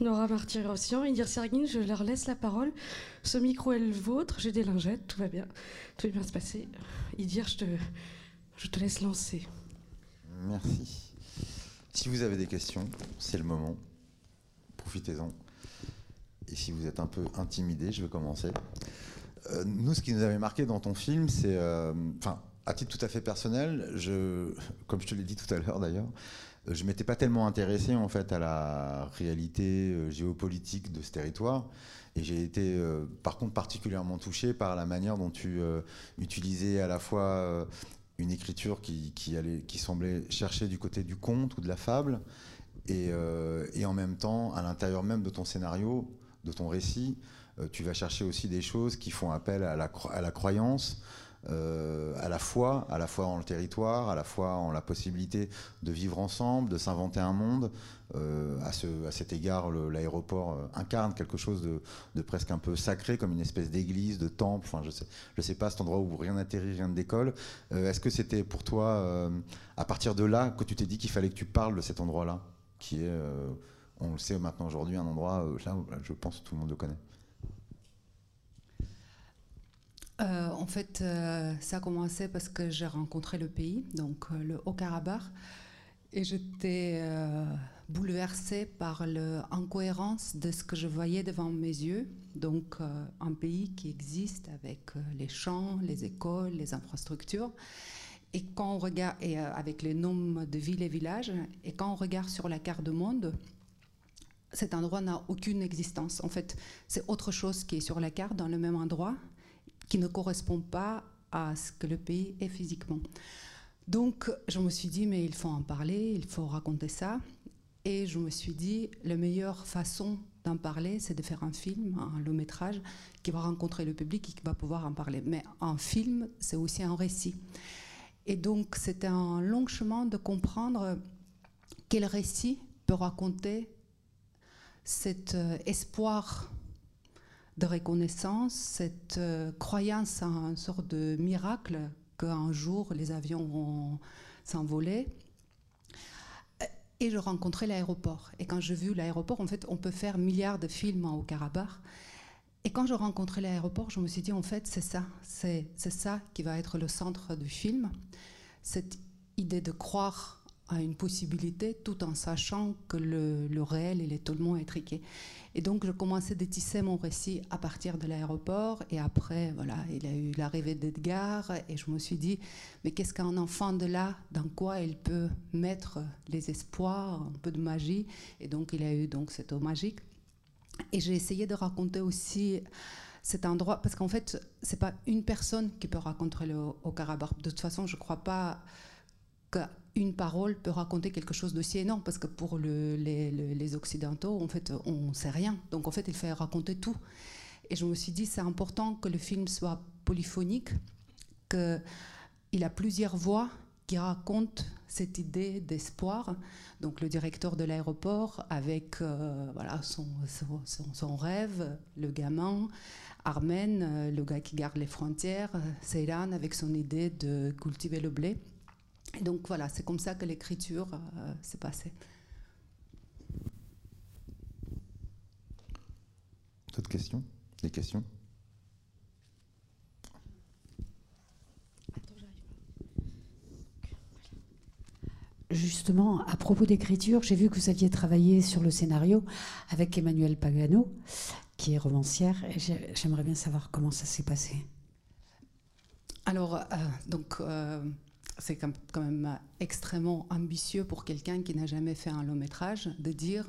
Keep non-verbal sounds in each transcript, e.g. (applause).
Nora Martyr-Rossian, Idir Sergin, je leur laisse la parole. Ce micro est le vôtre, j'ai des lingettes, tout va bien, tout va bien se passer. Idir, je te, je te laisse lancer. Merci. Si vous avez des questions, c'est le moment. Profitez-en. Et si vous êtes un peu intimidé, je vais commencer. Euh, nous, ce qui nous avait marqué dans ton film, c'est, euh, enfin, à titre tout à fait personnel, je, comme je te l'ai dit tout à l'heure d'ailleurs, je m'étais pas tellement intéressé en fait à la réalité euh, géopolitique de ce territoire. Et j'ai été euh, par contre particulièrement touché par la manière dont tu utilisais à la fois une écriture qui, semblait chercher du côté du conte ou de la fable, et, en même temps, à l'intérieur même de ton scénario, de ton récit, tu vas chercher aussi des choses qui font appel à la croyance, euh, à la fois, à la fois en le territoire, à la fois en la possibilité de vivre ensemble, de s'inventer un monde. Euh, à, ce, à, cet égard, l'aéroport euh, incarne quelque chose de, presque un peu sacré, comme une espèce d'église, de temple. Je sais, je sais pas cet endroit où rien n'atterrit, rien ne décolle. Est-ce que c'était pour toi, à partir de là, que tu t'es dit qu'il fallait que tu parles de cet endroit-là, qui est, on le sait maintenant aujourd'hui, un endroit, là, je pense, que tout le monde le connaît? Euh, en fait, euh, ça a commencé parce que j'ai rencontré le pays, donc euh, le Haut-Karabakh, et j'étais bouleversée par l'incohérence de ce que je voyais devant mes yeux. Donc, un pays qui existe avec les champs, les écoles, les infrastructures. Et quand on regarde, et avec les noms de villes et villages, et quand on regarde sur la carte du monde, cet endroit n'a aucune existence. En fait, c'est autre chose qui est sur la carte dans le même endroit, qui ne correspond pas à ce que le pays est physiquement. Donc je me suis dit, mais il faut en parler, il faut raconter ça. Et je me suis dit, la meilleure façon d'en parler, c'est de faire un film, un long métrage, qui va rencontrer le public et qui va pouvoir en parler. Mais un film, c'est aussi un récit. Et donc c'était un long chemin de comprendre quel récit peut raconter cet euh, espoir de reconnaissance, cette euh, croyance en une sorte de miracle qu'un jour les avions vont s'envoler. Euh, et je rencontrais l'aéroport. Et quand j'ai vu l'aéroport, en fait, on peut faire milliards de films au Karabakh. Et quand je rencontrais l'aéroport, je me suis dit, en fait, c'est ça. C'est ça qui va être le centre du film. Cette idée de croire à une possibilité tout en sachant que le, le réel, il est tellement étriqué. Et donc, je commençais à tisser mon récit à partir de l'aéroport. Et après, voilà, il y a eu l'arrivée d'Edgar. Et je me suis dit, mais qu'est-ce qu'un enfant de là, dans quoi il peut mettre les espoirs, un peu de magie? Et donc, il y a eu donc cette eau magique. Et j'ai essayé de raconter aussi cet endroit, parce qu'en fait, c'est pas une personne qui peut raconter le Haut-Karabakh. De toute façon, je crois pas qu'une parole peut raconter quelque chose d'aussi énorme, parce que pour les, Occidentaux, en fait, on ne sait rien. Donc, en fait, il fait raconter tout. Et je me suis dit, c'est important que le film soit polyphonique, qu'il a plusieurs voix qui racontent cette idée d'espoir. Donc, le directeur de l'aéroport, avec euh, voilà, son, son, rêve, le gamin, Armen, euh, le gars qui garde les frontières, Seyran, avec son idée de cultiver le blé. Et donc voilà, c'est comme ça que l'écriture euh, s'est passée. D'autres questions? Des questions? Justement, à propos d'écriture, j'ai vu que vous aviez travaillé sur le scénario avec Emmanuel Pagano, qui est romancière, et j'aimerais bien savoir comment ça s'est passé. Alors, euh, donc, euh, c'est quand même extrêmement ambitieux pour quelqu'un qui n'a jamais fait un long métrage de dire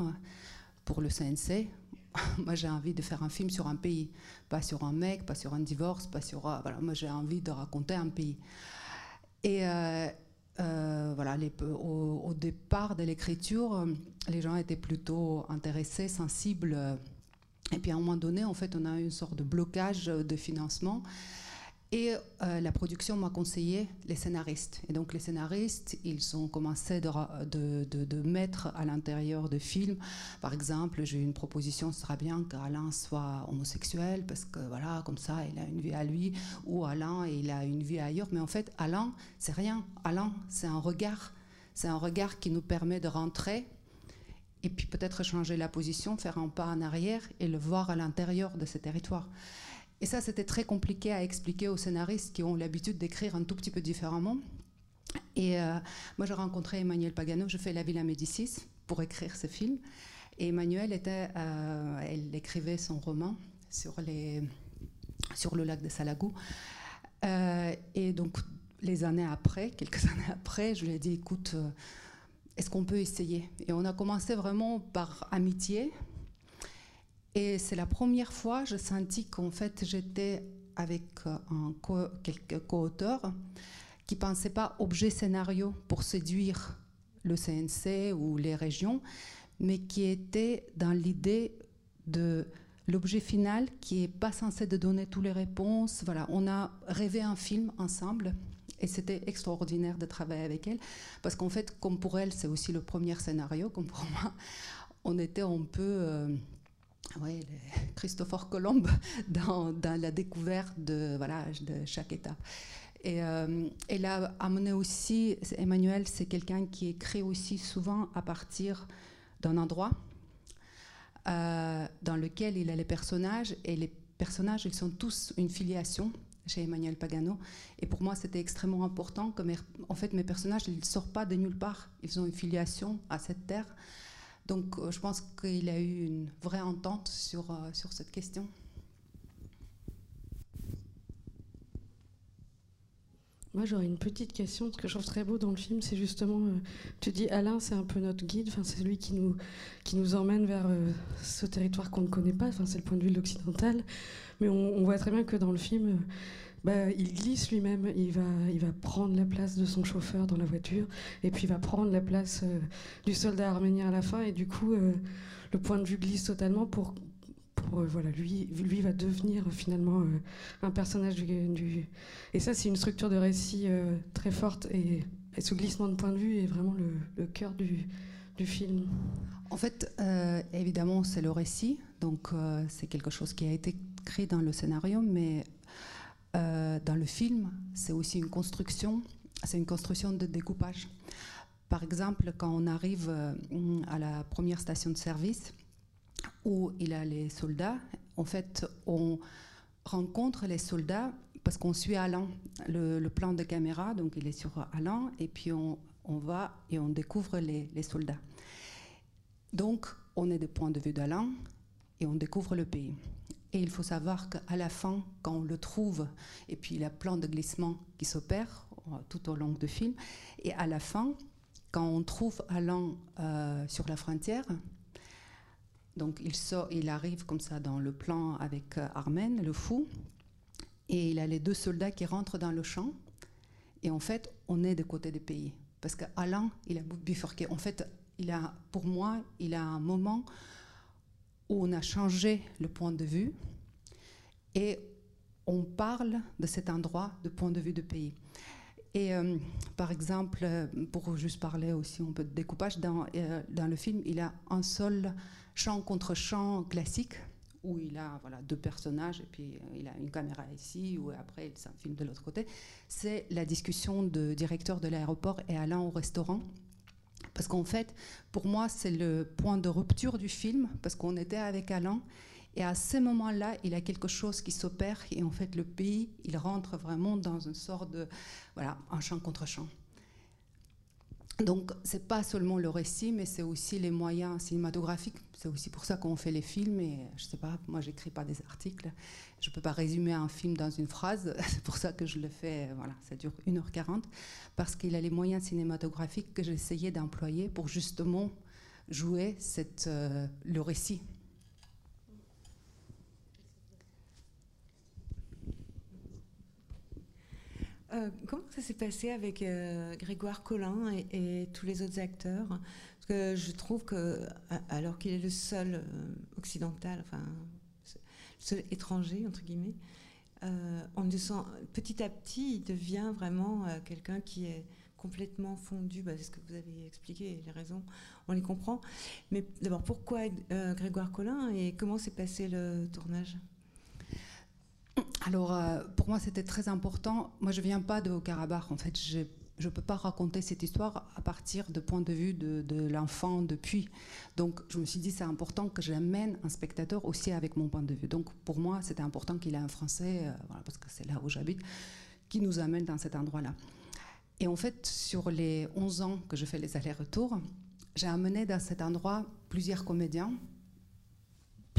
pour le CNC, (laughs) moi j'ai envie de faire un film sur un pays, pas sur un mec, pas sur un divorce, pas sur euh, voilà, moi j'ai envie de raconter un pays. Et euh, euh, voilà, au, au, départ de l'écriture, les gens étaient plutôt intéressés, sensibles. Et puis à un moment donné, en fait, on a eu une sorte de blocage de financement. Et euh, la production m'a conseillé les scénaristes. Et donc les scénaristes, ils ont commencé de, mettre à l'intérieur de films, par exemple, j'ai eu une proposition, ce sera bien qu'Alain soit homosexuel, parce que voilà, comme ça, il a une vie à lui, ou Alain, il a une vie ailleurs. Mais en fait, Alain, c'est rien. Alain, c'est un regard. C'est un regard qui nous permet de rentrer et puis peut-être changer la position, faire un pas en arrière et le voir à l'intérieur de ces territoires. Et ça, c'était très compliqué à expliquer aux scénaristes qui ont l'habitude d'écrire un tout petit peu différemment. Et euh, moi, j'ai rencontré Emmanuel Pagano, je fais La Villa Médicis pour écrire ce film. Et Emmanuel euh, elle écrivait son roman sur le lac de Salagou. Euh, et donc, les années après, (laughs) quelques années après, je lui ai dit, écoute, est-ce qu'on peut essayer? Et on a commencé vraiment par amitié. Et c'est la première fois que j'ai senti qu'en fait, j'étais avec co quelques co-auteurs qui ne pensaient pas objet scénario pour séduire le CNC ou les régions, mais qui étaient dans l'idée de l'objet final qui n'est pas censé de donner toutes les réponses. Voilà, on a rêvé un film ensemble et c'était extraordinaire de travailler avec elle parce qu'en fait, comme pour elle, c'est aussi le premier scénario, comme pour moi, on était un peu. Euh, ouais, (laughs) Christopher Colomb (laughs) dans, la découverte de, voilà, de chaque étape. Et euh, elle a amené aussi, Emmanuel, c'est quelqu'un qui écrit aussi souvent à partir d'un endroit euh, dans lequel il a les personnages, et les personnages, ils sont tous une filiation chez Emmanuel Pagano. Et pour moi, c'était extrêmement important que, en fait, mes personnages, ils ne sortent pas de nulle part. Ils ont une filiation à cette terre. Donc, euh, je pense qu'il a eu une vraie entente sur, euh, sur cette question. Moi, j'aurais une petite question. Ce que je trouve très beau dans le film, c'est justement, euh, tu dis Alain, c'est un peu notre guide. Enfin, c'est lui qui nous, qui nous emmène vers ce territoire qu'on ne connaît pas. Enfin, c'est le point de vue de l'occidental. Mais on, voit très bien que dans le film, bah, il glisse lui-même, il va, prendre la place de son chauffeur dans la voiture, et puis il va prendre la place euh, du soldat arménien à la fin, et du coup, euh, le point de vue glisse totalement pour, voilà, lui, lui va devenir finalement un personnage du, Et ça, c'est une structure de récit très forte, et, ce glissement de point de vue est vraiment le, cœur du, du film. En fait, évidemment, c'est le récit, donc c'est quelque chose qui a été dans le scénario, mais euh, dans le film, c'est aussi une construction, c'est une construction de découpage. Par exemple, quand on arrive euh, à la première station de service où il y a les soldats, en fait, on rencontre les soldats parce qu'on suit Alain, le, plan de caméra, donc il est sur Alain, et puis on, va et on découvre les, soldats. Donc, on est du point de vue d'Alain et on découvre le pays. Et il faut savoir qu'à la fin, quand on le trouve, et puis il y a plein de glissements qui s'opèrent euh, tout au long du film, et à la fin, quand on trouve Alain euh, sur la frontière, donc il, sort, il arrive comme ça dans le plan avec euh, Armen, le fou, et il a les deux soldats qui rentrent dans le champ, et en fait, on est de côté des pays. Parce qu'Alain, il a bifurqué. En fait, il a, pour moi, il a un moment où on a changé le point de vue et on parle de cet endroit de point de vue du pays. Et euh, par exemple, pour juste parler aussi un peu de découpage, dans, euh, dans le film, il a un seul chant contre chant classique où il a voilà, deux personnages et puis euh, il a une caméra ici ou après il un film de l'autre côté. C'est la discussion de directeur de l'aéroport et Alain au restaurant parce qu'en fait, pour moi, c'est le point de rupture du film, parce qu'on était avec Alain, et à ce moment-là, il y a quelque chose qui s'opère, et en fait, le pays, il rentre vraiment dans une sorte de, voilà, un champ contre champ. Donc, c'est pas seulement le récit, mais c'est aussi les moyens cinématographiques. C'est aussi pour ça qu'on fait les films. Et je sais pas, moi, j'écris pas des articles. Je peux pas résumer un film dans une phrase. (laughs) C'est pour ça que je le fais. Voilà, ça dure 1h40 parce qu'il a les moyens cinématographiques que j'essayais d'employer pour justement jouer euh, le récit. Euh, comment ça s'est passé avec euh, Grégoire Collin et, tous les autres acteurs? Parce que je trouve que, alors qu'il est le seul occidental, enfin, le seul étranger, entre guillemets, petit à petit, il devient vraiment quelqu'un qui est complètement fondu, bah, c'est ce que vous avez expliqué, les raisons, on les comprend. Mais d'abord, pourquoi Grégoire Collin et comment s'est passé le tournage? Alors, euh, pour moi, c'était très important. Moi, je viens pas de Haut-Karabakh. En fait, je ne peux pas raconter cette histoire à partir du point de vue de, de l'enfant depuis. Donc je me suis dit c'est important que j'amène un spectateur aussi avec mon point de vue. Donc pour moi c'était important qu'il ait un Français, euh, voilà, parce que c'est là où j'habite, qui nous amène dans cet endroit-là. Et en fait sur les 11 ans que je fais les allers-retours, j'ai amené dans cet endroit plusieurs comédiens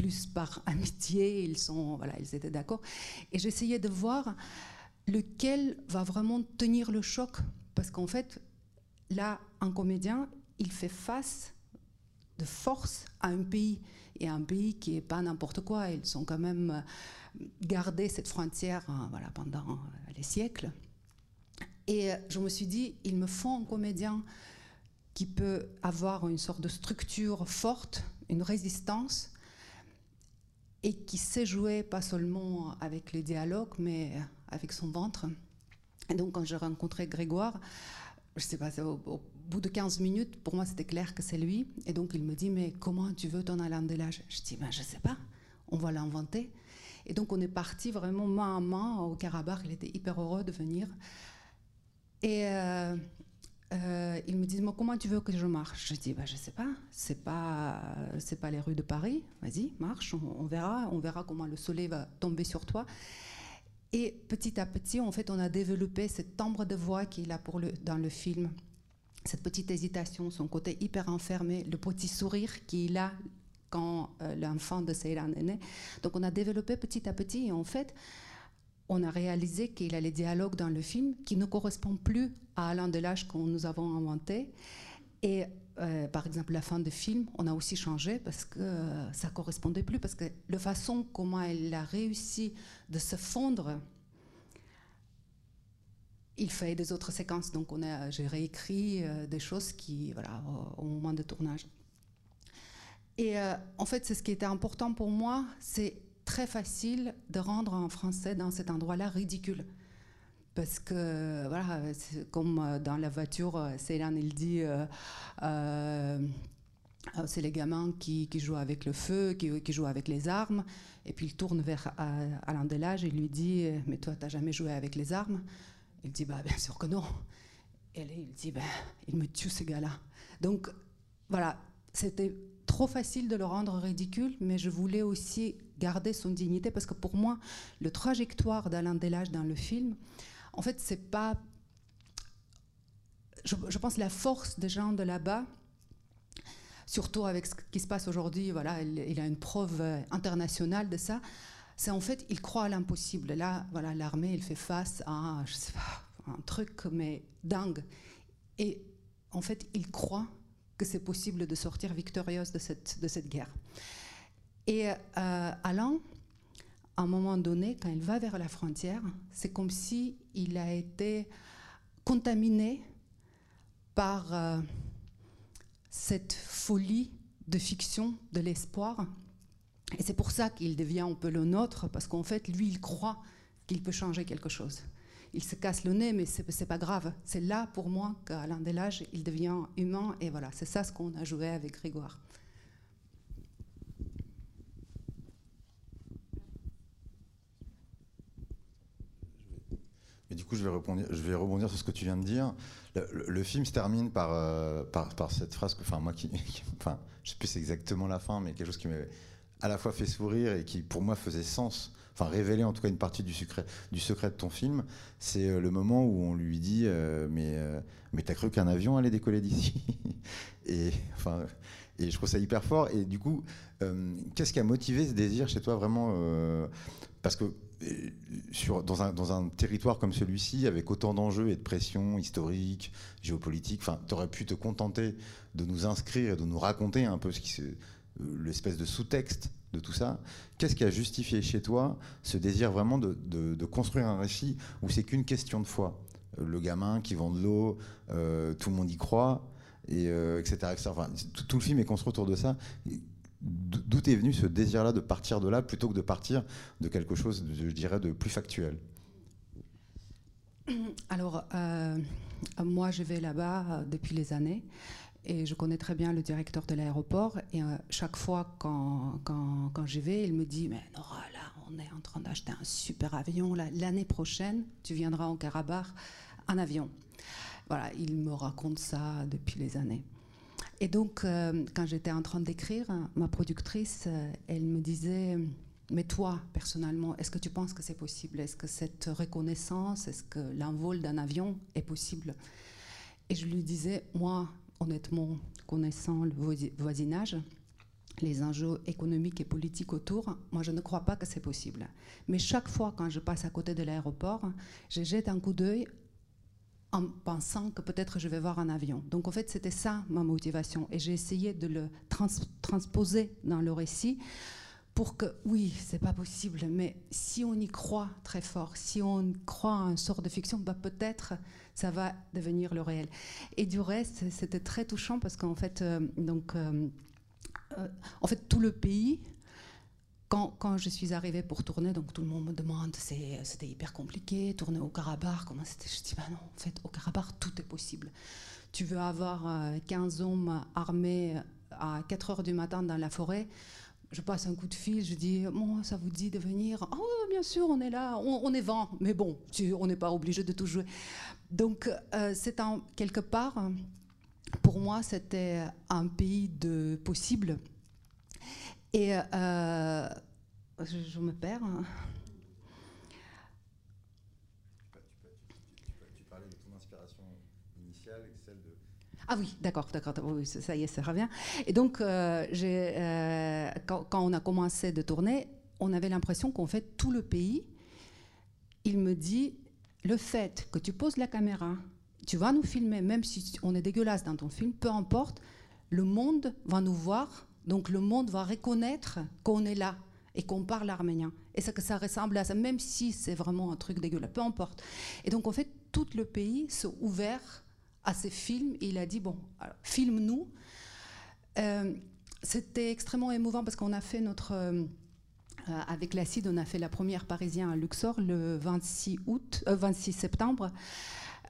plus par (laughs) amitié, ils, sont, voilà, ils étaient d'accord. Et j'essayais de voir lequel va vraiment tenir le choc. Parce qu'en fait, là, un comédien, il fait face de force à un pays. Et un pays qui n'est pas n'importe quoi. Ils ont quand même gardé cette frontière hein, voilà, pendant euh, les siècles. Et euh, je me suis dit, il me faut un comédien qui peut avoir une sorte de structure forte, une résistance, et qui sait jouer pas seulement avec les dialogues, mais avec son ventre. Et donc, quand j'ai rencontré Grégoire, je sais pas, au, bout de 15 minutes, pour moi, c'était clair que c'est lui. Et donc, il me dit, mais comment tu veux ton l'âge Je dis, ben, je sais pas, on va l'inventer. Et donc, on est parti vraiment main à main au Karabakh. Il était hyper heureux de venir. Et euh, euh, ils me disent, comment tu veux que je marche? Je dis, bah, je sais pas, c'est pas, c'est pas les rues de Paris. Vas-y, marche, on, verra, on verra comment le soleil va tomber sur toi. Et petit à petit, en fait, on a développé cette timbre de voix qu'il a pour le, dans le film, cette petite hésitation, son côté hyper enfermé, le petit sourire qu'il a quand euh, l'enfant de Seyran est né. Donc, on a développé petit à petit, et en fait, on a réalisé qu'il a les dialogues dans le film qui ne correspondent plus à Alain Delage que nous avons inventé. Et euh, par exemple, la fin du film, on a aussi changé parce que euh, ça correspondait plus, parce que la façon comment elle a réussi de se fondre, il fait des autres séquences. Donc, on a, j'ai réécrit euh, des choses qui, voilà, au, au, moment de tournage. Et euh, en fait, c'est ce qui était important pour moi, c'est très facile de rendre un français dans cet endroit-là ridicule. Parce que, voilà, comme dans la voiture, Céline, il dit euh, euh, c'est les gamins qui, jouent avec le feu, qui, jouent avec les armes. Et puis il tourne vers Alain Delage et lui dit Mais toi, tu n'as jamais joué avec les armes? Il dit bah, Bien sûr que non. Et il dit ben, Il me tue, ce gars-là. Donc, voilà, c'était trop facile de le rendre ridicule, mais je voulais aussi garder son dignité parce que pour moi, le trajectoire d'Alain Delage dans le film, en fait, c'est pas. Je, je, pense la force des gens de là-bas, surtout avec ce qui se passe aujourd'hui, voilà, il, a une preuve internationale de ça. C'est en fait, il croit à l'impossible. Là, voilà, l'armée, il fait face à, je sais pas, un truc mais dingue. Et en fait, il croit que c'est possible de sortir victorieuse de cette, de cette guerre. Et euh, Alain, à un moment donné, quand il va vers la frontière, c'est comme si il a été contaminé par euh, cette folie de fiction, de l'espoir. Et c'est pour ça qu'il devient un peu le nôtre, parce qu'en fait, lui, il croit qu'il peut changer quelque chose. Il se casse le nez, mais c'est pas grave. C'est là, pour moi, qu'à l'un des âges, il devient humain. Et voilà, c'est ça ce qu'on a joué avec Grégoire. Et du coup, je vais, rebondir, je vais rebondir sur ce que tu viens de dire. Le, film se termine par, euh, par, cette phrase que, enfin, moi, qui, (laughs) qui enfin, je sais plus exactement la fin, mais quelque chose qui m'avait à la fois fait sourire et qui, pour moi, faisait sens, enfin, révélait en tout cas une partie du secret, du secret de ton film. C'est euh, le moment où on lui dit euh, Mais, euh, mais t'as cru qu'un avion allait décoller d'ici (laughs) Et, enfin. Et je trouve ça hyper fort. Et du coup, qu'est-ce qui a motivé ce désir chez toi vraiment Parce que sur, dans, un, dans, un, territoire comme celui-ci, avec autant d'enjeux et de pression historique, géopolitique, tu aurais pu te contenter de nous inscrire et de nous raconter un peu ce qui l'espèce de sous-texte de tout ça. Qu'est-ce qui a justifié chez toi ce désir vraiment de, de, construire un récit où c'est qu'une question de foi? Le gamin qui vend de l'eau, euh, tout le monde y croit et euh, etc. etc. Tout, le film est construit autour de ça. D'où est venu ce désir-là de partir de là plutôt que de partir de quelque chose, je dirais, de plus factuel? Alors, euh, moi, je vais là-bas euh, depuis les années et je connais très bien le directeur de l'aéroport. Et euh, chaque fois quand, quand, quand j'y vais, il me dit Mais Nora, là, on est en train d'acheter un super avion. L'année prochaine, tu viendras en Karabakh en avion. Voilà, il me raconte ça depuis les années. Et donc, euh, quand j'étais en train d'écrire, ma productrice, euh, elle me disait, mais toi, personnellement, est-ce que tu penses que c'est possible? Est-ce que cette reconnaissance, est-ce que l'envol d'un avion est possible? Et je lui disais, moi, honnêtement, connaissant le voisinage, les enjeux économiques et politiques autour, moi je ne crois pas que c'est possible. Mais chaque fois quand je passe à côté de l'aéroport, je jette un coup d'œil en pensant que peut-être je vais voir un avion. Donc en fait c'était ça ma motivation et j'ai essayé de le transposer dans le récit pour que oui c'est pas possible mais si on y croit très fort, si on croit à une sorte de fiction, bah peut-être ça va devenir le réel. Et du reste c'était très touchant parce qu'en fait euh, donc euh, euh, en fait, tout le pays, quand, quand, je suis arrivée pour tourner, donc tout le monde me demande, c'était hyper compliqué, tourner au Karabakh, comment c'était Je dis, bah non, en fait, au Karabakh, tout est possible. Tu veux avoir 15 euh, hommes armés à 4 heures du matin dans la forêt, je passe un coup de fil, je dis, bon, ça vous dit de venir? Oh, bien sûr, on est là, on, est 20, mais bon, on n'est pas obligé de tout jouer. Donc, euh, c'est en quelque part pour moi, c'était un pays de possible. Et euh, je, me perds. Hein. Tu parlais de ton inspiration initiale et celle de. Ah oui, d'accord, d'accord, ça y est, ça revient. Et donc, euh, euh, quand, on a commencé de tourner, on avait l'impression qu'en fait, tout le pays, il me dit, le fait que tu poses la caméra tu vas nous filmer, même si on est dégueulasse dans ton film, peu importe, le monde va nous voir, donc le monde va reconnaître qu'on est là et qu'on parle arménien. Et ça que ça ressemble à ça, même si c'est vraiment un truc dégueulasse, peu importe. Et donc en fait, tout le pays s'est ouvert à ces films il a dit, bon, filme-nous. Euh, c'était extrêmement émouvant parce qu'on a fait notre... Euh, avec l'acide, on a fait la première parisien à Luxor le 26, août, 26 euh, septembre.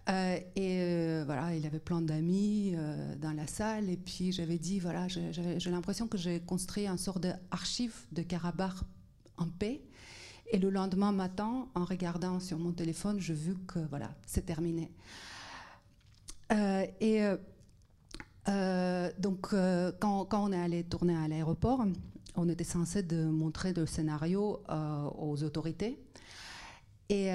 Euh, et euh, voilà, il avait plein d'amis euh, dans la salle. Et puis j'avais dit, voilà, j'ai l'impression que j'ai construit un sort d'archive de Karabakh en paix. Et le lendemain matin, en regardant sur mon téléphone, j'ai vu que voilà, c'est terminé. Et donc, quand, on est allé tourner à l'aéroport, on était censé de montrer le scénario aux autorités. Et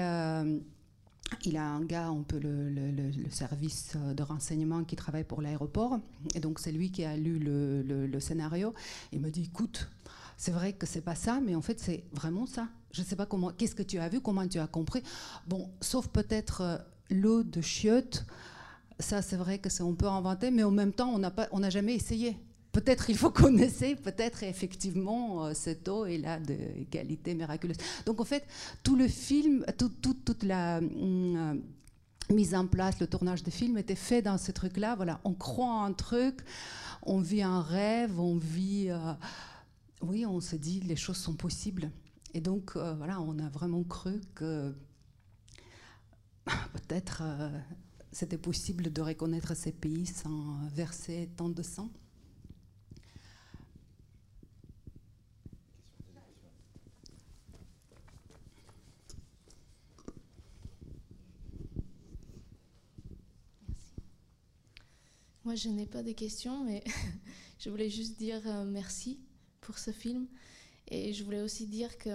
il a un gars, on peut le, service de renseignement qui travaille pour l'aéroport, et donc c'est lui qui a lu le, scénario. Il me dit, écoute, c'est vrai que c'est pas ça, mais en fait c'est vraiment ça. Je ne sais pas comment, qu'est-ce que tu as vu, comment tu as compris. Bon, sauf peut-être euh, l'eau de chiottes. Ça, c'est vrai que on peut inventer, mais en même temps, on n'a jamais essayé peut-être il faut (laughs) qu'on essaie, peut-être effectivement euh, cette eau est là de qualité miraculeuse. Donc en fait, tout le film, toute la euh, mise en place, le tournage de film était fait dans ce truc-là. Voilà, on croit en un truc, on vit un rêve, on vit. Euh, oui, on se dit les choses sont possibles. Et donc voilà, on a vraiment cru que (laughs) peut-être c'était possible de reconnaître ces pays sans verser tant de sang? Moi, je n'ai pas de questions, mais (laughs) je voulais juste dire euh, merci pour ce film. Et je voulais aussi dire que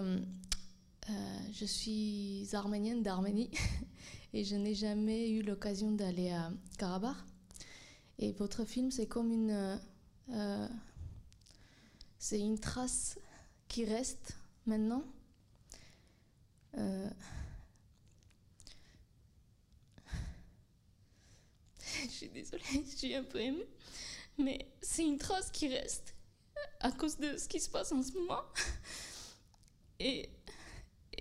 euh, je suis arménienne d'Arménie (laughs) et je n'ai jamais eu l'occasion d'aller à Karabakh. Et votre film, c'est comme une. Euh, c'est une trace qui reste maintenant. (laughs) je suis désolée, (laughs) je suis un peu émue, mais c'est une trace qui reste à cause de ce qui se passe en ce moment. Et,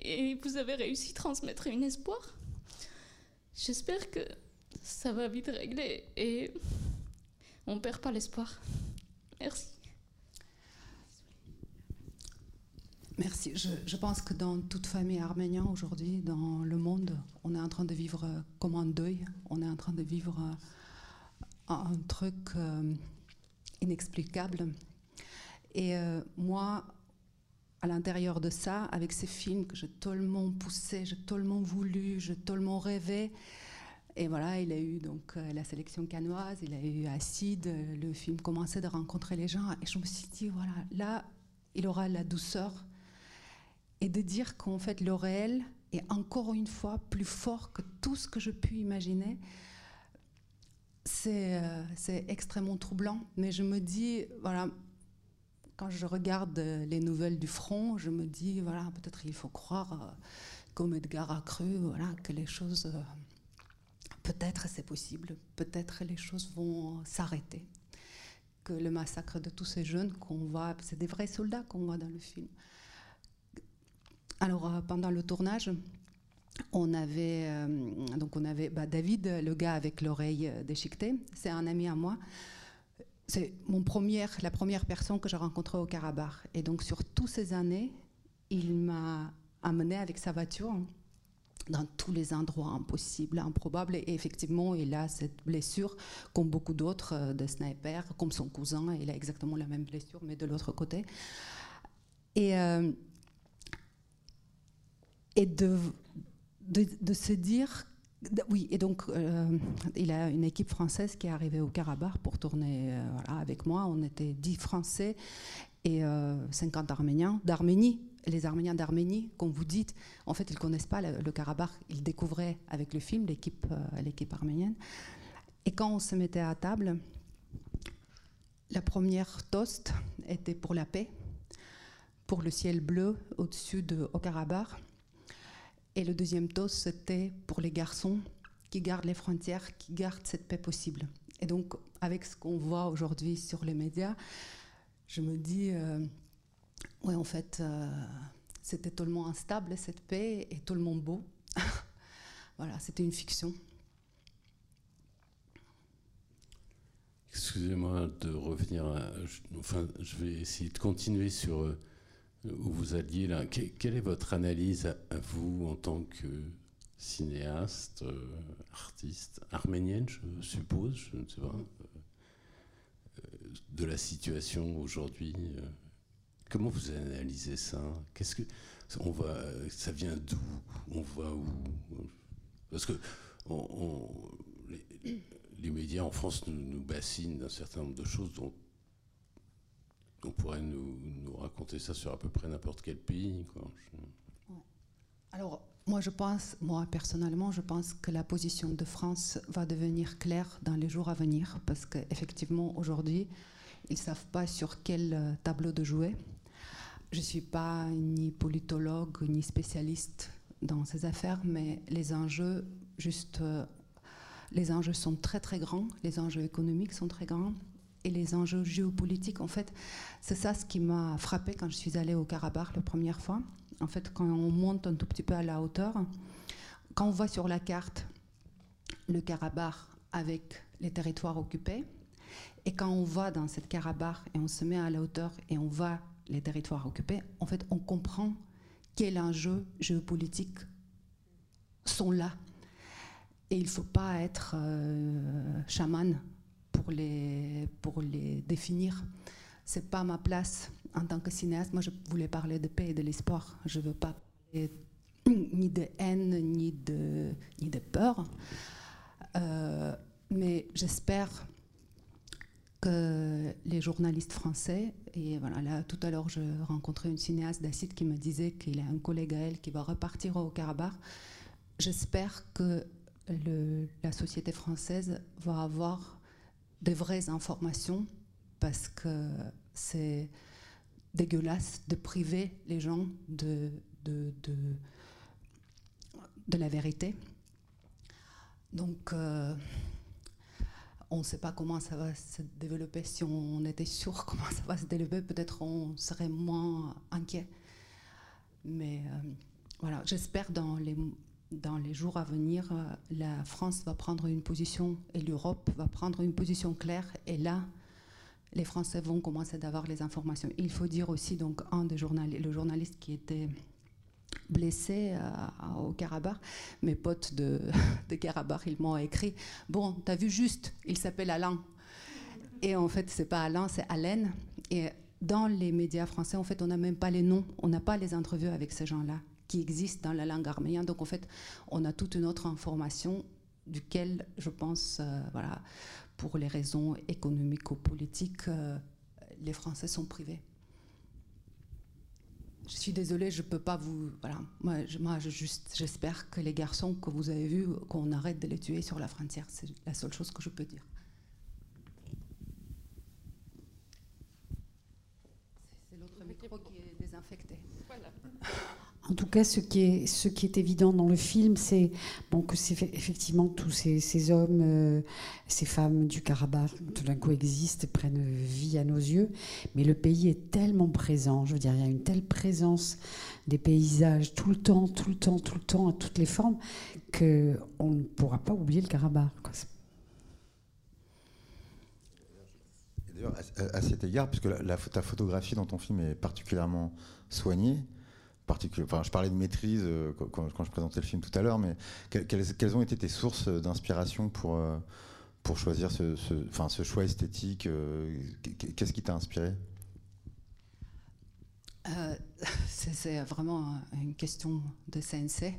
et vous avez réussi à transmettre un espoir. J'espère que ça va vite régler et on perd pas l'espoir. Merci. Merci. Je, pense que dans toute famille arménienne aujourd'hui, dans le monde, on est en train de vivre comme un deuil. On est en train de vivre un, truc euh, inexplicable. Et euh, moi, à l'intérieur de ça, avec ces films que j'ai tellement poussés, j'ai tellement voulu, j'ai tellement rêvé, Et voilà, il a eu donc euh, la sélection canoise, il a eu Acide, euh, le film commençait de rencontrer les gens. Et je me suis dit, voilà, là, il aura la douceur. Et de dire qu'en fait, le réel est encore une fois plus fort que tout ce que je puis imaginer, euh, c'est extrêmement troublant. Mais je me dis, voilà, quand je regarde les nouvelles du front, je me dis, voilà, peut-être il faut croire, comme Edgar a cru, voilà, que les choses peut-être c'est possible, peut-être les choses vont s'arrêter. Que le massacre de tous ces jeunes qu'on voit, c'est des vrais soldats qu'on voit dans le film. Alors euh, pendant le tournage, on avait euh, donc on avait bah, David, le gars avec l'oreille euh, déchiquetée, c'est un ami à moi. C'est mon première, la première personne que j'ai rencontrée au Karabakh. Et donc sur toutes ces années, il m'a amené avec sa voiture dans tous les endroits impossibles, improbables. Et effectivement, il a cette blessure, comme beaucoup d'autres euh, de snipers, comme son cousin, il a exactement la même blessure, mais de l'autre côté. Et, euh, de, de, se dire. Oui, et donc euh, il a une équipe française qui est arrivée au Karabakh pour tourner voilà, avec moi. On était 10 Français et 50 Arméniens d'Arménie les Arméniens d'Arménie, comme vous dites, en fait, ils ne connaissent pas le, Karabakh. Ils découvraient avec le film l'équipe euh, l'équipe arménienne. Et quand on se mettait à table, la première toast était pour la paix, pour le ciel bleu au-dessus de Haut-Karabakh. Et le deuxième toast, c'était pour les garçons qui gardent les frontières, qui gardent cette paix possible. Et donc, avec ce qu'on voit aujourd'hui sur les médias, je me dis, euh, oui, en fait, euh, c'était tellement instable cette paix et tellement beau. (laughs) voilà, c'était une fiction. Excusez-moi de revenir. enfin, je vais essayer de continuer sur euh, où vous alliez là. quelle est votre analyse à, vous en tant que cinéaste, euh, artiste, arménienne, je suppose, je ne sais pas, de la situation aujourd'hui Comment vous analysez ça? Qu'est-ce que on va, ça vient d'où? On va où? Parce que les, médias en France nous, bassinent d'un certain nombre de choses dont on pourrait nous, raconter ça sur à peu près n'importe quel pays. Alors, moi, je pense, moi personnellement, je pense que la position de France va devenir claire dans les jours à venir, parce qu'effectivement, aujourd'hui, ils ne savent pas sur quel euh, tableau de jouer. Je ne suis pas ni politologue ni spécialiste dans ces affaires, mais les enjeux, juste, euh, les enjeux sont très très grands, les enjeux économiques sont très grands, et les enjeux géopolitiques, en fait, c'est ça ce qui m'a frappé quand je suis allée au Karabakh la première fois. En fait, quand on monte un tout petit peu à la hauteur, quand on voit sur la carte le Karabakh avec les territoires occupés, et quand on va dans cette Karabakh et on se met à la hauteur et on voit les territoires occupés, en fait, on comprend quels enjeux géopolitiques sont là. Et il ne faut pas être euh, chaman pour les, pour les définir. Ce n'est pas ma place en tant que cinéaste. Moi, je voulais parler de paix et de l'espoir. Je veux pas parler ni de haine, ni de, ni de peur. Euh, mais j'espère que les journalistes français, et voilà, là tout à l'heure je rencontrais une cinéaste d'Acide qui me disait qu'il a un collègue à elle qui va repartir au Karabakh. J'espère que la société française va avoir de vraies informations parce que c'est dégueulasse de priver les gens de, de, de, de la vérité. Donc, euh, on ne sait pas comment ça va se développer. Si on était sûr (laughs) comment ça va se développer, peut-être on serait moins inquiet. Mais euh, voilà, j'espère dans les, dans les jours à venir, euh, la France va prendre une position et l'Europe va prendre une position claire. Et là, les Français vont commencer d'avoir les informations. Il faut dire aussi, donc, un des journalistes, le journaliste qui était blessé euh, au Karabakh. Mes potes de, (laughs) Karabakh, ils m'ont écrit Bon, t'as vu juste, il s'appelle Alain. Et en fait, c'est pas Alain, c'est Alain. Et dans les médias français, en fait, on n'a même pas les noms, on n'a pas les interviews avec ces gens-là qui existent dans la langue arménienne. Donc, en fait, on a toute une autre information duquel je pense, euh, voilà, pour les raisons économico-politiques, euh, les Français sont privés. Je suis désolée, je ne peux pas vous. Voilà, moi juste, j'espère que les garçons que vous avez vus, qu'on arrête de les tuer sur la frontière. C'est la seule chose que je peux dire. C'est l'autre micro qui est désinfecté. Voilà. En tout cas, ce qui est, évident dans le film, c'est que c'est effectivement tous ces, hommes, euh, ces femmes du Karabakh, tout d'un coup existent, prennent vie à nos yeux. Mais le pays est tellement présent. Je veux dire, il y a une telle présence des paysages tout le temps, tout le temps, tout le temps, à toutes les formes, qu'on ne pourra pas oublier le Karabakh. Quoi. D'ailleurs, à, cet égard, puisque ta photographie dans ton film est particulièrement soignée, Je parlais de maîtrise euh, quand, je présentais le film tout à l'heure, mais quelles, ont été tes sources d'inspiration pour, euh, pour choisir ce, choix esthétique euh, Qu'est-ce qui t'a inspiré? (laughs) C'est vraiment une question de CNC.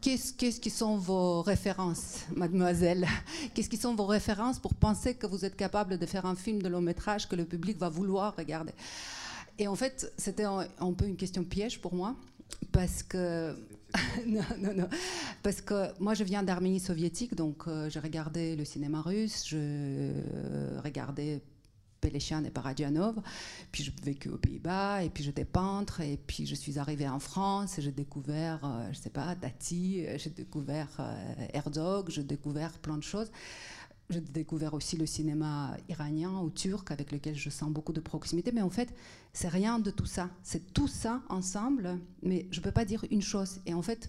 Qu'est-ce, qu'est-ce qui sont vos références, mademoiselle? Qu'est-ce qui sont vos références pour penser que vous êtes capable de faire un film de long métrage que le public va vouloir regarder? Et en fait, c'était un, peu une question piège pour moi, parce que. (laughs) non, non, non. Parce que moi, je viens d'Arménie soviétique, donc euh, j'ai regardé le cinéma russe, je euh, regardais Péléchian et Paradianov, puis j'ai vécu aux Pays-Bas, et puis j'étais peintre, et puis je suis arrivée en France, et j'ai découvert, euh, je sais pas, Tati, j'ai découvert euh, Herzog, j'ai découvert plein de choses. J'ai découvert aussi le cinéma iranien ou turc avec lequel je sens beaucoup de proximité, mais en fait, c'est rien de tout ça. C'est tout ça ensemble, mais je ne peux pas dire une chose. Et en fait,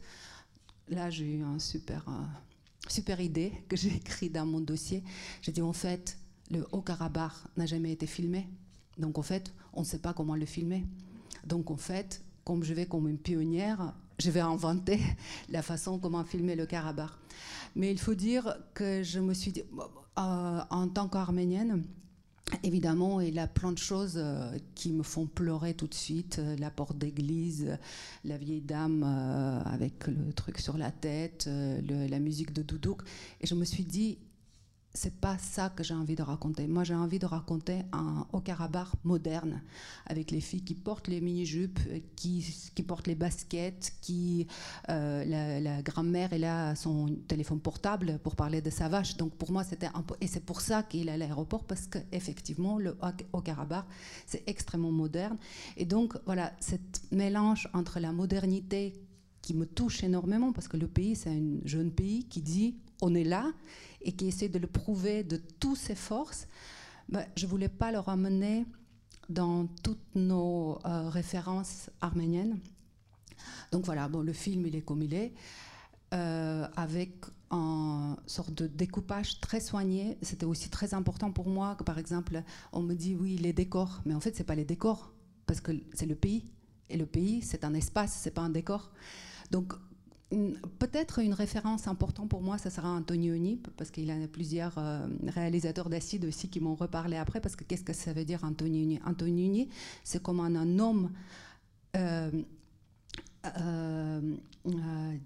là, j'ai eu une super, euh, super idée que j'ai écrite dans mon dossier. J'ai dit, en fait, le Haut-Karabakh n'a jamais été filmé. Donc, en fait, on ne sait pas comment le filmer. Donc, en fait, comme je vais comme une pionnière, je vais inventer (laughs) la façon comment filmer le Karabakh. Mais il faut dire que je me suis dit, euh, en tant qu'arménienne, Évidemment, il y a plein de choses euh, qui me font pleurer tout de suite. Euh, la porte d'église, la vieille dame avec le truc sur la tête, la musique de Doudouk. Et je me suis dit, c'est pas ça que j'ai envie de raconter. Moi, j'ai envie de raconter un Haut-Karabakh moderne, avec les filles qui portent les mini-jupes, qui, qui portent les baskets, qui euh, la, grand-mère est là son téléphone portable pour parler de sa vache. Donc pour moi, c'était et c'est pour ça qu'il est à l'aéroport parce qu'effectivement, le Haut-Karabakh, c'est extrêmement moderne. Et donc voilà, cet mélange entre la modernité qui me touche énormément parce que le pays, c'est un jeune pays qui dit on est là et qui essaie de le prouver de toutes ses forces, ben, je ne voulais pas le ramener dans toutes nos euh, références arméniennes. Donc voilà, bon, le film, il est comme il est, euh, avec un sorte de découpage très soigné. C'était aussi très important pour moi que, par exemple, on me dit, oui, les décors, mais en fait, ce n'est pas les décors, parce que c'est le pays. Et le pays, c'est un espace, ce n'est pas un décor. Donc, Peut-être une référence importante pour moi, ça sera Antonioni, parce qu'il y a plusieurs euh, réalisateurs d'acide aussi qui m'ont reparlé après, parce que qu'est-ce que ça veut dire Antonioni Antonioni, c'est comme un, homme euh, euh,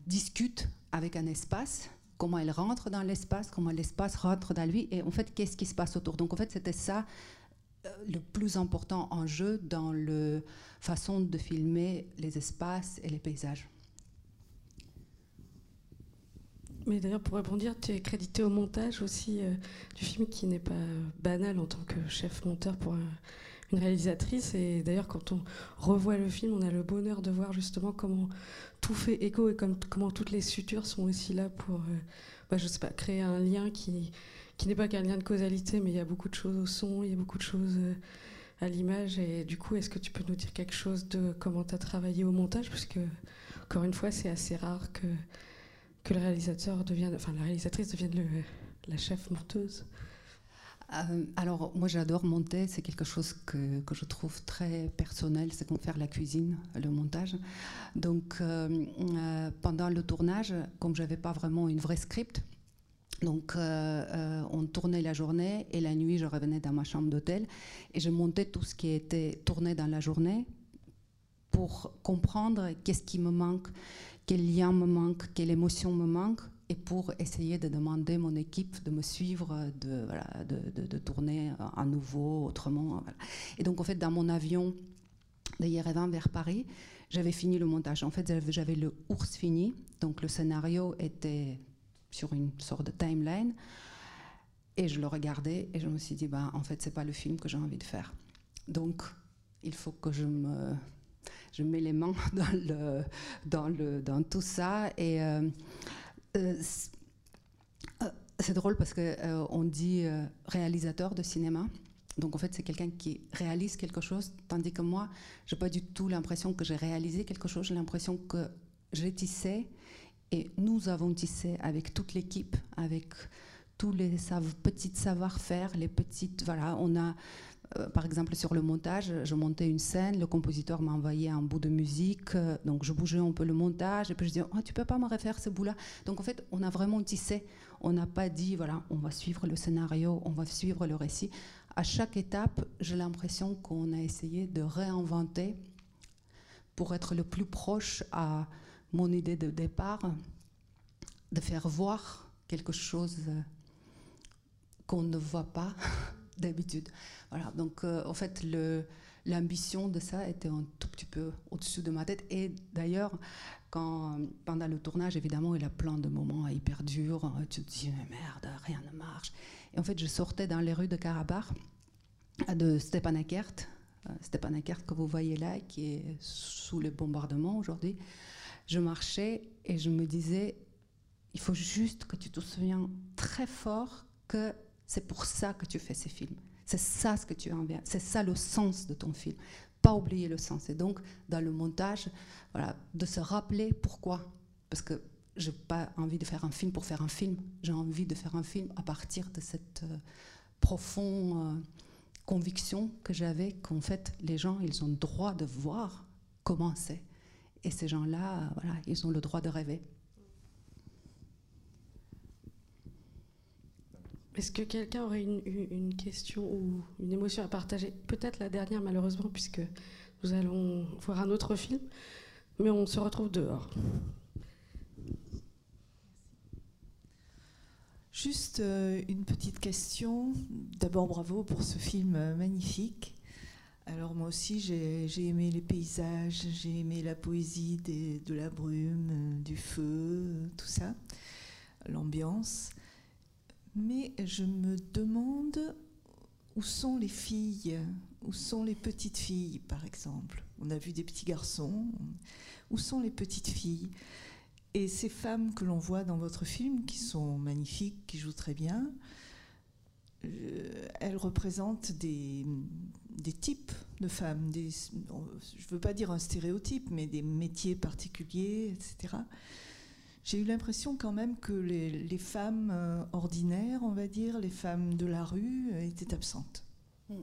discute avec un espace, comment il rentre dans l'espace, comment l'espace rentre dans lui, et en fait, qu'est-ce qui se passe autour? Donc en fait, c'était ça le plus important en jeu dans la façon de filmer les espaces et les paysages. Mais d'ailleurs, pour répondre, tu es crédité au montage aussi euh, du film qui n'est pas banal en tant que chef monteur pour euh, une réalisatrice. Et d'ailleurs, quand on revoit le film, on a le bonheur de voir justement comment tout fait écho et comme, comment toutes les sutures sont aussi là pour, euh, bah, je sais pas, créer un lien qui, qui n'est pas qu'un lien de causalité, mais il y a beaucoup de choses au son, il y a beaucoup de choses à l'image. Et du coup, est-ce que tu peux nous dire quelque chose de comment tu as travaillé au montage? Parce que, encore une fois, c'est assez rare que que le réalisateur devienne, enfin la réalisatrice devienne le, la chef monteuse euh, alors, moi, j'adore monter. C'est quelque chose que, que, je trouve très personnel. C'est comme faire la cuisine, le montage. Donc, euh, euh, pendant le tournage, comme j'avais pas vraiment une vraie script, donc on tournait la journée et la nuit, je revenais dans ma chambre d'hôtel et je montais tout ce qui était tourné dans la journée pour comprendre qu'est-ce qui me manque quel lien me manque, quelle émotion me manque. et pour essayer de demander mon équipe de me suivre, de, voilà, de, de, tourner à nouveau, autrement. Et donc, en fait, dans mon avion de Yerevan vers Paris, j'avais fini le montage. En fait, j'avais le ours fini, donc le scénario était sur une sorte de timeline. Et je le regardais et je me suis dit, bah, en fait, c'est pas le film que j'ai envie de faire. Donc, il faut que je me, je mets les mains (laughs) dans, le, dans, le, dans tout ça. Et euh, euh, euh, c'est drôle parce qu'on on dit réalisateur de cinéma. Donc en fait, c'est quelqu'un qui réalise quelque chose, tandis que moi, j'ai pas du tout l'impression que j'ai réalisé quelque chose. J'ai l'impression que j'ai tissé et nous avons tissé avec toute l'équipe, avec tous les petits savoir-faire, les petites. Voilà, on a. Euh, par exemple, sur le montage, je montais une scène, le compositeur m'a envoyé un bout de musique, euh, donc je bougeais un peu le montage, et puis je dis, oh, tu peux pas me refaire ce bout-là? Donc en fait, on a vraiment tissé, on n'a pas dit, voilà, on va suivre le scénario, on va suivre le récit. À chaque étape, j'ai l'impression qu'on a essayé de réinventer pour être le plus proche à mon idée de départ, de faire voir quelque chose euh, qu'on ne voit pas (laughs) d'habitude. Voilà, donc euh, en fait, l'ambition de ça était un tout petit peu au-dessus de ma tête. Et d'ailleurs, quand, pendant le tournage, évidemment, il y a plein de moments hyper durs. Tu te dis, merde, rien ne marche. Et en fait, je sortais dans les rues de Karabakh, de Stepanakert, euh, Stepanakert que vous voyez là, qui est sous le bombardement aujourd'hui. Je marchais et je me disais, il faut juste que tu te souviens très fort que c'est pour ça que tu fais ces films. C'est ça ce que tu envie. C'est ça le sens de ton film. Pas oublier le sens. Et donc, dans le montage, voilà, de se rappeler pourquoi. Parce que je n'ai pas envie de faire un film pour faire un film. J'ai envie de faire un film à partir de cette euh, profonde euh, conviction que j'avais qu'en fait, les gens, ils ont le droit de voir comment c'est. Et ces gens-là, voilà, ils ont le droit de rêver. Est-ce que quelqu'un aurait une, question ou une émotion à partager? Peut-être la dernière, malheureusement, puisque nous allons voir un autre film, mais on se retrouve dehors. Juste euh, une petite question. D'abord, bravo pour ce film euh, magnifique. Alors moi aussi, j'ai aimé les paysages, j'ai aimé la poésie de la brume, euh, du feu, tout ça, l'ambiance. Mais je me demande où sont les filles, où sont les petites filles, par exemple. On a vu des petits garçons. Où sont les petites filles? Et ces femmes que l'on voit dans votre film, qui sont magnifiques, qui jouent très bien, euh, elles représentent des, types de femmes. Je ne veux pas dire un stéréotype, mais des métiers particuliers, etc j'ai eu l'impression quand même que les, femmes euh, ordinaires, on va dire, les femmes de la rue, euh, étaient absentes. Hmm.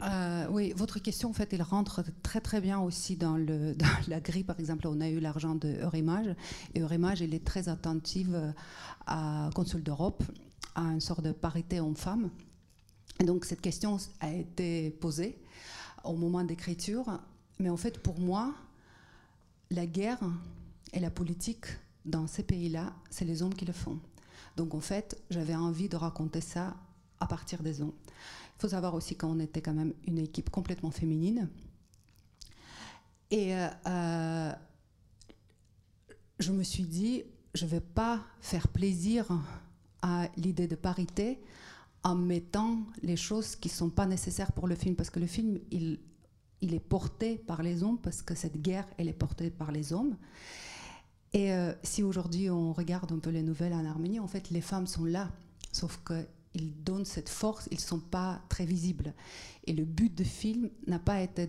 Euh, oui, votre question, en fait, elle rentre très très bien aussi dans, (laughs) la grille. Par exemple, on a eu l'argent de Eurimage, et Eurimage, elle est très attentive à Consul d'Europe, à une sorte de parité homme-femme. Donc, cette question a été posée au moment d'écriture. Mais en fait, pour moi, la guerre et la politique dans ces pays-là, c'est les hommes qui le font. Donc en fait, j'avais envie de raconter ça à partir des hommes. Il faut savoir aussi qu'on était quand même une équipe complètement féminine. Et euh, euh, je me suis dit, je ne vais pas faire plaisir à l'idée de parité en mettant les choses qui ne sont pas nécessaires pour le film, parce que le film, il, il est porté par les hommes parce que cette guerre, elle est portée par les hommes. Et euh, si aujourd'hui on regarde un peu les nouvelles en Arménie, en fait, les femmes sont là, sauf qu'ils donnent cette force, ils ne sont pas très visibles. Et le but du film n'a pas été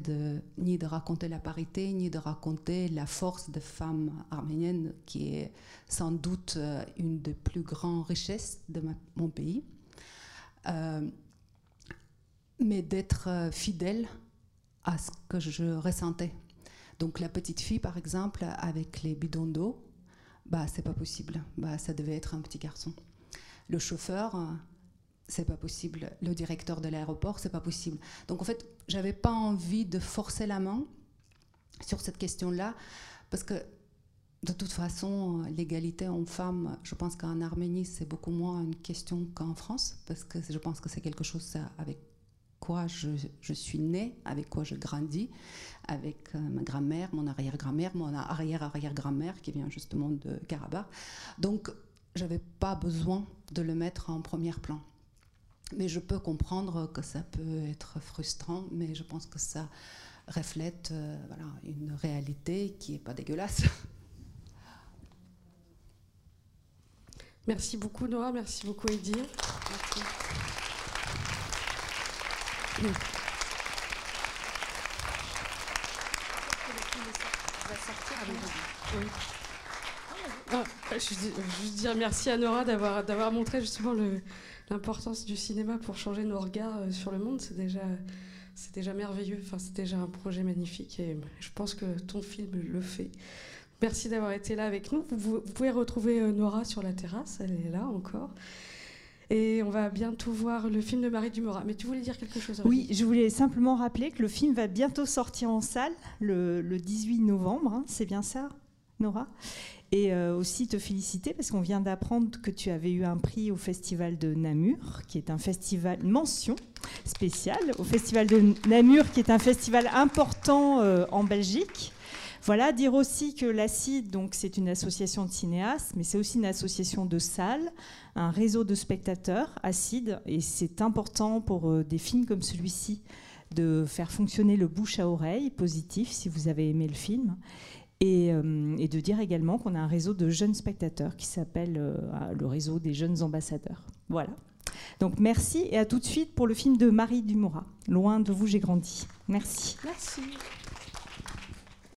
ni de raconter la parité, ni de raconter la force des femmes arméniennes, qui est sans doute euh, une des plus grandes richesses de mon pays, euh, mais d'être fidèle à ce que je ressentais. Donc la petite fille, par exemple, avec les bidons d'eau, bah c'est pas possible. Bah ça devait être un petit garçon. Le chauffeur, c'est pas possible. Le directeur de l'aéroport, c'est pas possible. Donc en fait, j'avais pas envie de forcer la main sur cette question-là parce que de toute façon, l'égalité homme-femme, je pense qu'en Arménie, c'est beaucoup moins une question qu'en France, parce que je pense que c'est quelque chose avec quoi je, je, suis née, avec quoi je grandis, avec euh, ma grand-mère, mon arrière-grand-mère, mon arrière-arrière-grand-mère qui vient justement de Karabakh. Donc, j'avais pas besoin de le mettre en premier plan. Mais je peux comprendre que ça peut être frustrant, mais je pense que ça reflète euh, voilà, une réalité qui n'est pas dégueulasse. (laughs) Merci beaucoup Nora, merci beaucoup Edith. Je, veux dire merci à Nora d'avoir, d'avoir montré justement l'importance du cinéma pour changer nos regards euh, sur le monde. C'est déjà, c'est déjà merveilleux. Enfin, c'est déjà un projet magnifique et je pense que ton film le fait. Merci d'avoir été là avec nous. Vous, vous pouvez retrouver euh, Nora sur la terrasse, elle est là encore. Et on va bientôt voir le film de Marie Dumora. Mais tu voulais dire quelque chose Oui, je voulais simplement rappeler que le film va bientôt sortir en salle le, 18 novembre. Hein. c'est bien ça, Nora? Et euh, aussi te féliciter parce qu'on vient d'apprendre que tu avais eu un prix au Festival de Namur, qui est un festival, mention spéciale au Festival de Namur, qui est un festival important euh, en Belgique. Voilà, dire aussi que l'ACID, donc c'est une association de cinéastes, mais c'est aussi une association de salles, un réseau de spectateurs, ACID, et c'est important pour euh, des films comme celui-ci de faire fonctionner le bouche à oreille positif si vous avez aimé le film. Et, euh, de dire également qu'on a un réseau de jeunes spectateurs qui s'appelle euh, le réseau des jeunes ambassadeurs. Voilà. Donc merci et à tout de suite pour le film de Marie Dumora. Loin de vous, j'ai grandi. Merci. Merci.